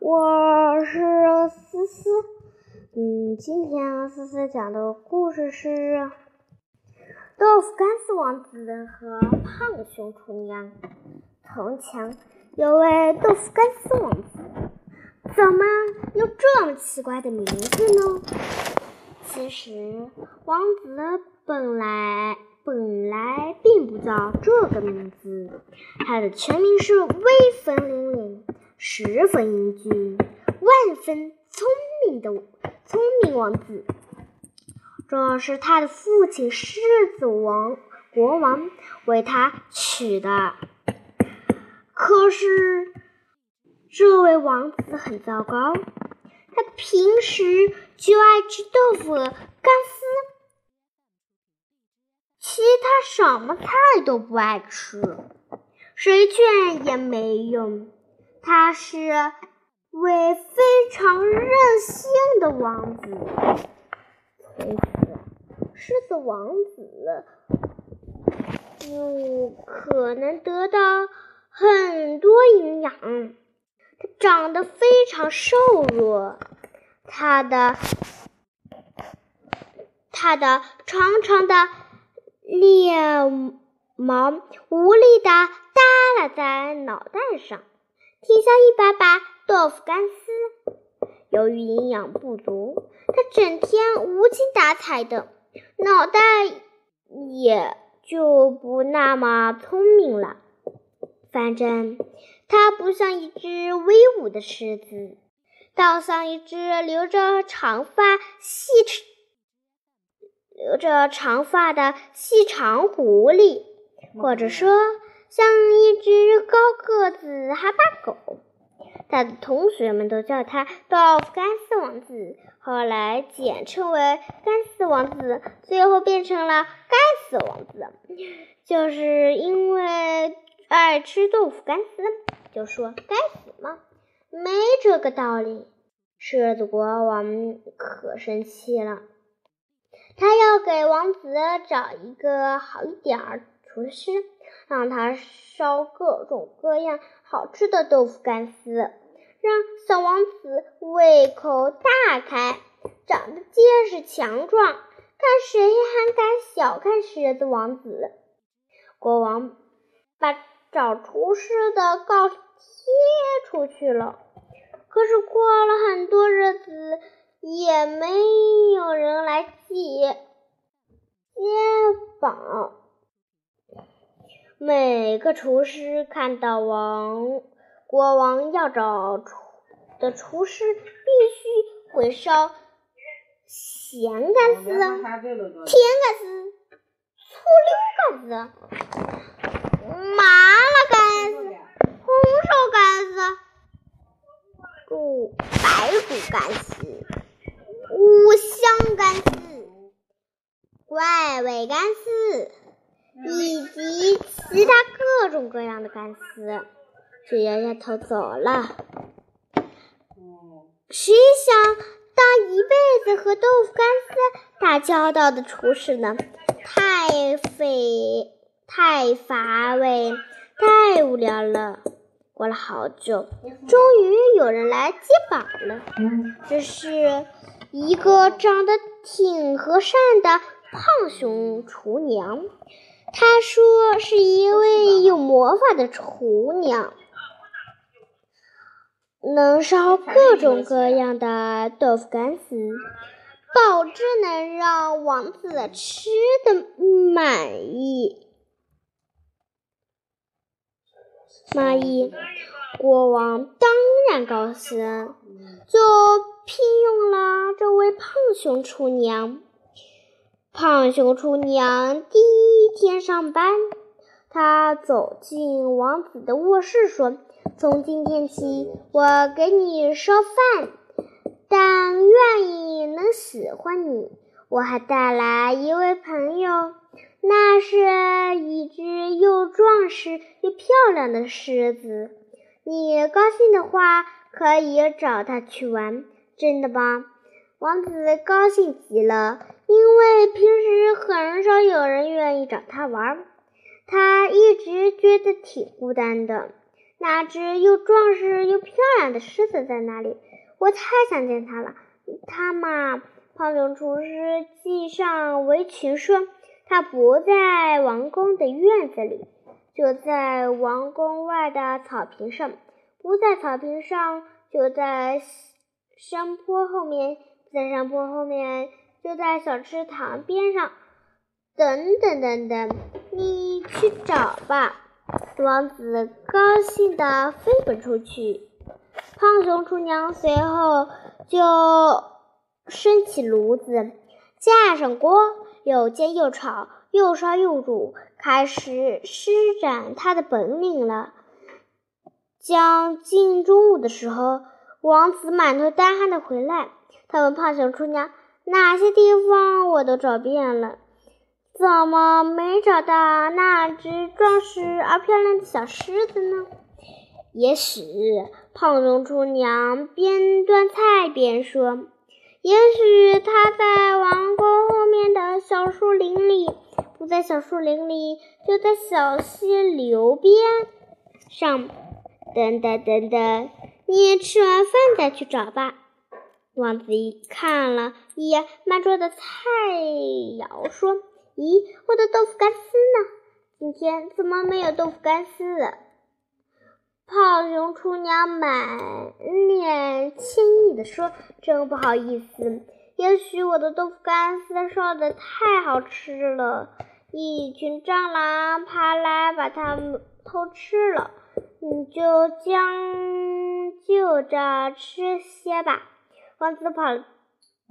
我是思思。嗯，今天思思讲的故事是《豆腐干丝王子和胖熊厨娘》。从前有位豆腐干丝王子，怎么有这么奇怪的名字呢？其实，王子本来本来并不叫这个名字，他的全名是威风凛凛、十分英俊、万分聪明的聪明王子。这是他的父亲狮子王国王为他取的。可是，这位王子很糟糕。他平时就爱吃豆腐干丝，其他什么菜都不爱吃。谁劝也没用。他是位非常任性的王子。从此，狮子王子不可能得到很多营养。他长得非常瘦弱，他的他的长长的脸毛无力的耷拉在脑袋上，挺像一把把豆腐干丝。由于营养不足，他整天无精打采的，脑袋也就不那么聪明了。反正。它不像一只威武的狮子，倒像一只留着长发、细留着长发的细长狐狸，或者说像一只高个子哈巴狗。他的同学们都叫他豆腐干丝王子，后来简称为干丝王子，最后变成了该死王子，就是因为爱吃豆腐干丝。就说该死吗？没这个道理。狮子国王可生气了，他要给王子找一个好一点儿厨师，让他烧各种各样好吃的豆腐干丝，让小王子胃口大开，长得结实强壮。看谁还敢小看狮子王子？国王把。找厨师的告贴出去了，可是过了很多日子，也没有人来接接榜。每个厨师看到王国王要找厨的厨师，必须会烧咸干丝、甜干丝、醋溜干丝。麻辣干丝、红烧干丝、猪白骨干丝、五香干丝、怪味干丝，以及其他各种各样的干丝。就摇摇头走了。谁想当一辈子和豆腐干丝打交道的厨师呢？太费。太乏味，太无聊了。过了好久，终于有人来接榜了。这是一个长得挺和善的胖熊厨娘。他说是一位有魔法的厨娘，能烧各种各样的豆腐干丝，保证能让王子吃的满意。满意，国王当然高兴，就聘用了这位胖熊厨娘。胖熊厨娘第天上班，她走进王子的卧室，说：“从今天起，我给你烧饭，但愿意能喜欢你。我还带来一位朋友。”那是一只又壮实又漂亮的狮子，你高兴的话可以找它去玩，真的吗？王子高兴极了，因为平时很少有人愿意找他玩，他一直觉得挺孤单的。那只又壮实又漂亮的狮子在哪里？我太想见它了。它嘛，胖熊厨师系上围裙说：“它不在王宫的院子里，就在王宫外的草坪上；不在草坪上，就在山坡后面；在山坡后面，就在小池塘边上。等等等等，你去找吧。”王子高兴地飞奔出去。胖熊厨娘随后就升起炉子，架上锅，又煎又炒，又烧又煮，开始施展他的本领了。将近中午的时候，王子满头大汗的回来，他问胖熊厨娘：“哪些地方我都找遍了，怎么没找到那只壮实而漂亮的小狮子呢？”也许胖熊厨娘边端菜边说：“也许它在王宫后面的小树林里，不在小树林里，就在小溪流边上。等等等等，你吃完饭再去找吧。”王子一看了一眼满桌的菜肴，说：“咦，我的豆腐干丝呢？今天怎么没有豆腐干丝？”胖熊厨娘满脸歉意地说：“真不好意思，也许我的豆腐干丝烧的太好吃了，一群蟑螂爬来把它们偷吃了。你就将就着吃些吧。”王子跑了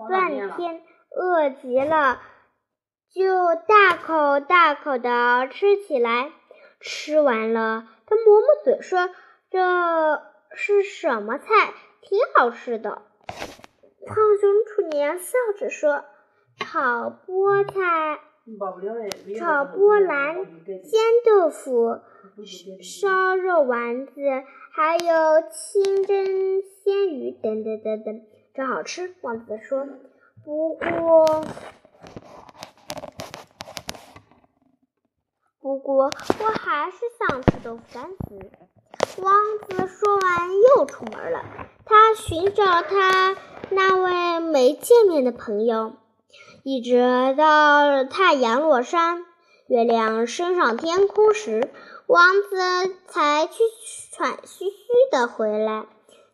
半天，饿极了，就大口大口的吃起来。吃完了，他抹抹嘴说。这是什么菜？挺好吃的。胖熊厨娘笑着说：“炒菠菜、炒波兰、煎豆腐、烧肉丸子，还有清蒸鲜鱼，等等等等，真好吃。”王子说：“不过，不过我还是想吃豆腐干丝。”王子说完，又出门了。他寻找他那位没见面的朋友，一直到太阳落山、月亮升上天空时，王子才气喘吁吁的回来。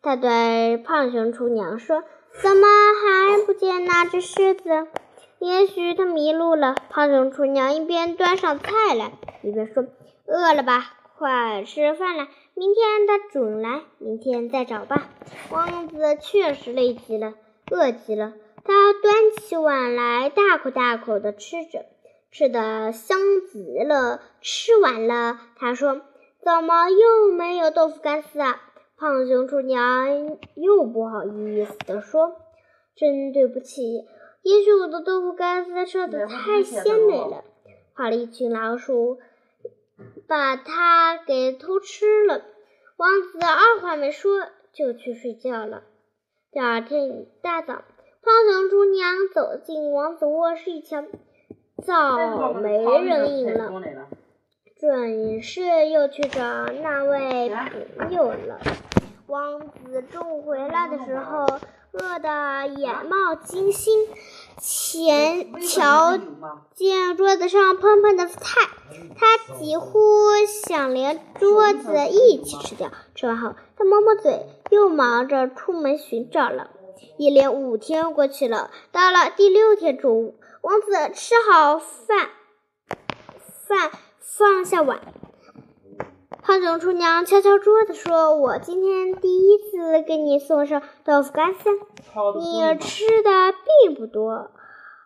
他对胖熊厨娘说：“怎么还不见那只狮子？也许它迷路了。”胖熊厨娘一边端上菜来，一边说：“饿了吧？快吃饭了。”明天他准来，明天再找吧。王子确实累极了，饿极了。他端起碗来，大口大口的吃着，吃的香极了。吃完了，他说：“怎么又没有豆腐干丝啊？”胖熊厨娘又不好意思地说：“真对不起，也许我的豆腐干丝烧的太鲜美了，画了一群老鼠。”把它给偷吃了。王子二话没说就去睡觉了。第二天一大早，胖熊厨娘走进王子卧室一瞧，早没人影了，准是又去找那位朋友了。王子中午回来的时候，饿得眼冒金星。前瞧见桌子上喷喷的菜，他几乎想连桌子一起吃掉。吃完后，他抹抹嘴，又忙着出门寻找了。一连五天过去了，到了第六天中午，王子吃好饭，饭放下碗。胖熊厨娘敲敲桌子说：“我今天第一次给你送上豆腐干丝，你吃的并不多，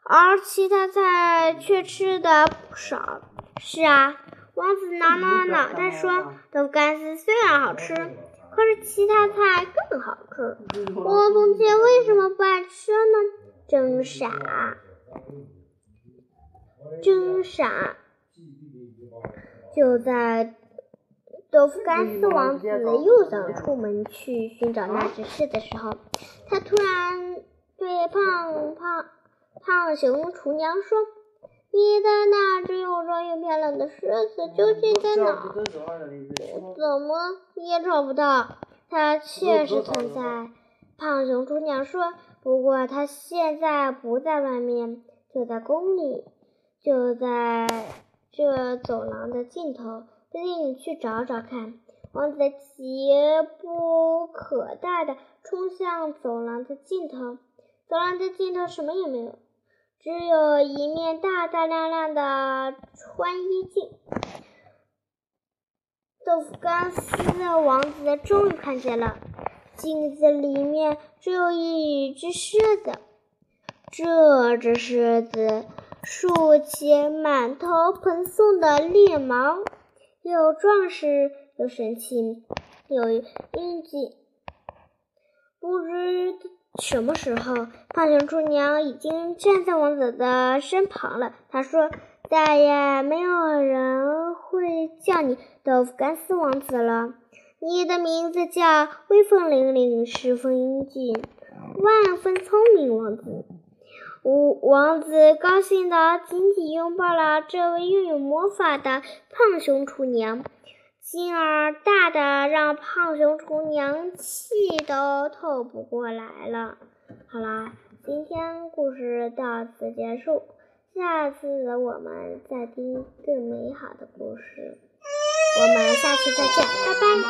而其他菜却吃的不少。”是啊，王子挠挠脑袋说：“豆腐干丝虽然好吃，可是其他菜更好吃。我从前为什么不爱吃呢？真傻，真傻！”就在。豆腐干丝王子又想出门去寻找那只狮的时候，他突然对胖胖胖熊厨娘说：“你的那只又壮又漂亮的狮子究竟在哪？怎么也找不到。它确实存在。胖熊厨娘说：“不过它现在不在外面，就在宫里，就在这走廊的尽头。不信你去找找看。”王子急不可待地冲向走廊的尽头。走廊的尽头什么也没有，只有一面大大亮亮的穿衣镜。豆腐干丝王子终于看见了。镜子里面只有一只狮子，这只狮子竖起满头蓬松的绿毛，又壮实又神气又英俊。不知什么时候，胖熊猪娘已经站在王子的身旁了。她说：“再也没有人会叫你豆腐干丝王子了。”你的名字叫威风凛凛、十分英俊、万分聪明王子。王王子高兴地紧紧拥抱了这位拥有魔法的胖熊厨娘，劲儿大的让胖熊厨娘气都透不过来了。好啦，今天故事到此结束，下次我们再听更美好的故事。我们下期再见，拜拜。